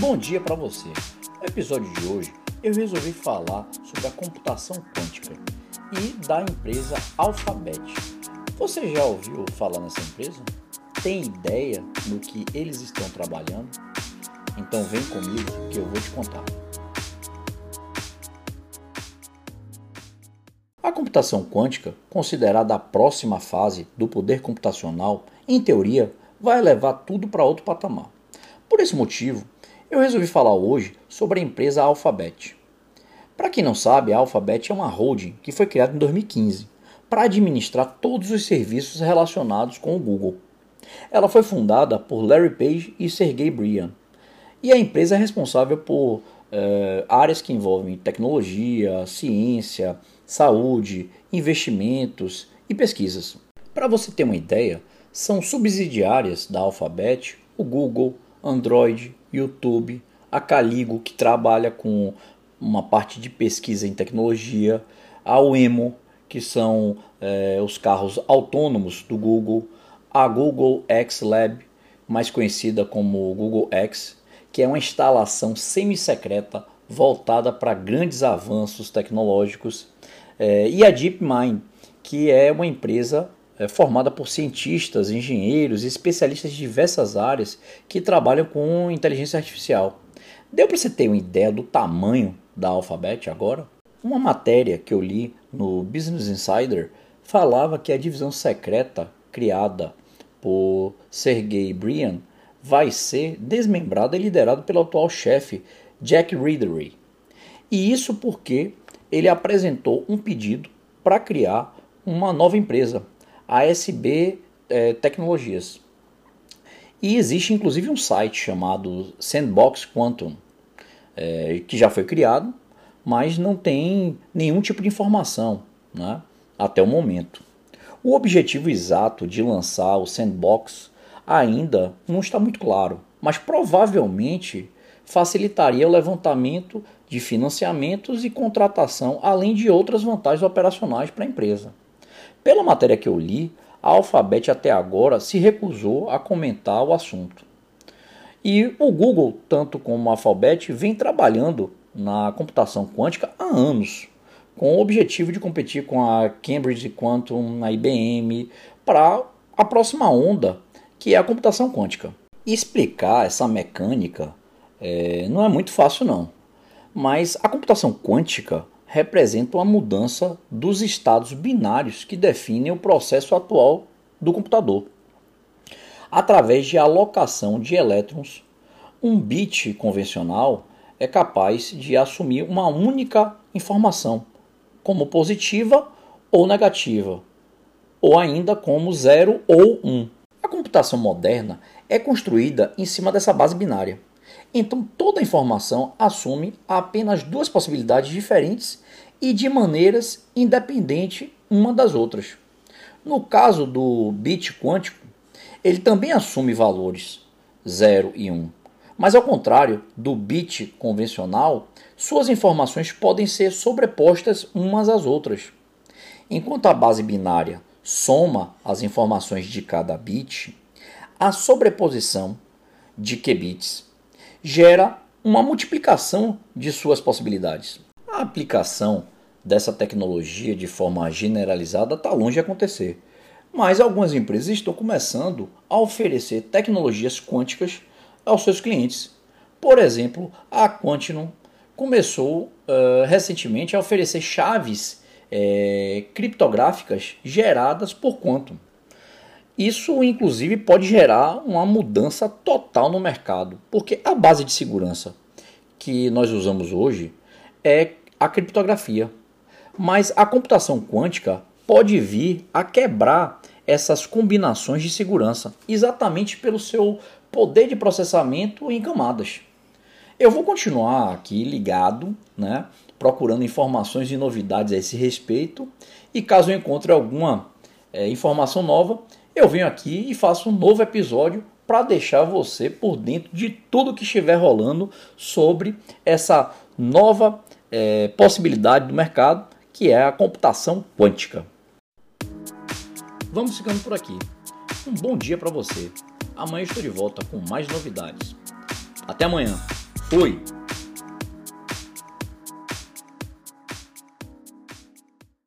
Bom dia para você. No episódio de hoje, eu resolvi falar sobre a computação quântica e da empresa Alphabet. Você já ouviu falar nessa empresa? Tem ideia no que eles estão trabalhando? Então vem comigo que eu vou te contar. A computação quântica, considerada a próxima fase do poder computacional, em teoria, vai levar tudo para outro patamar. Por esse motivo, eu resolvi falar hoje sobre a empresa Alphabet. Para quem não sabe, a Alphabet é uma holding que foi criada em 2015 para administrar todos os serviços relacionados com o Google. Ela foi fundada por Larry Page e Sergey Brin, e a empresa é responsável por eh, áreas que envolvem tecnologia, ciência, saúde, investimentos e pesquisas. Para você ter uma ideia, são subsidiárias da Alphabet o Google, Android, YouTube, a Caligo, que trabalha com uma parte de pesquisa em tecnologia, a Wemo, que são é, os carros autônomos do Google, a Google X Lab, mais conhecida como Google X, que é uma instalação semi-secreta voltada para grandes avanços tecnológicos, é, e a DeepMind, que é uma empresa é, formada por cientistas, engenheiros e especialistas de diversas áreas que trabalham com inteligência artificial. Deu para você ter uma ideia do tamanho da Alphabet agora? Uma matéria que eu li no Business Insider falava que a divisão secreta criada por Sergey Brin vai ser desmembrada e liderada pelo atual chefe Jack Reedery. E isso porque ele apresentou um pedido para criar uma nova empresa, ASB é, Tecnologias. E existe inclusive um site chamado Sandbox Quantum, é, que já foi criado, mas não tem nenhum tipo de informação né, até o momento. O objetivo exato de lançar o Sandbox ainda não está muito claro, mas provavelmente facilitaria o levantamento de financiamentos e contratação, além de outras vantagens operacionais para a empresa. Pela matéria que eu li, a Alphabet até agora se recusou a comentar o assunto. E o Google, tanto como a Alphabet, vem trabalhando na computação quântica há anos, com o objetivo de competir com a Cambridge Quantum, a IBM, para a próxima onda, que é a computação quântica. E explicar essa mecânica é, não é muito fácil não, mas a computação quântica representa uma mudança dos estados binários que definem o processo atual do computador. Através de alocação de elétrons, um bit convencional é capaz de assumir uma única informação, como positiva ou negativa, ou ainda como 0 ou 1. Um. A computação moderna é construída em cima dessa base binária. Então toda informação assume apenas duas possibilidades diferentes e de maneiras independentes uma das outras. No caso do bit quântico, ele também assume valores 0 e 1. Um. Mas ao contrário do bit convencional, suas informações podem ser sobrepostas umas às outras. Enquanto a base binária soma as informações de cada bit, a sobreposição de qubits gera uma multiplicação de suas possibilidades. A aplicação dessa tecnologia de forma generalizada está longe de acontecer, mas algumas empresas estão começando a oferecer tecnologias quânticas aos seus clientes. Por exemplo, a Quantinum começou uh, recentemente a oferecer chaves é, criptográficas geradas por Quantum. Isso, inclusive, pode gerar uma mudança total no mercado, porque a base de segurança que nós usamos hoje é a criptografia. Mas a computação quântica pode vir a quebrar essas combinações de segurança, exatamente pelo seu poder de processamento em camadas. Eu vou continuar aqui ligado, né, procurando informações e novidades a esse respeito, e caso eu encontre alguma é, informação nova, eu venho aqui e faço um novo episódio para deixar você por dentro de tudo que estiver rolando sobre essa nova é, possibilidade do mercado que é a computação quântica. Vamos ficando por aqui. Um bom dia para você. Amanhã estou de volta com mais novidades. Até amanhã. Fui!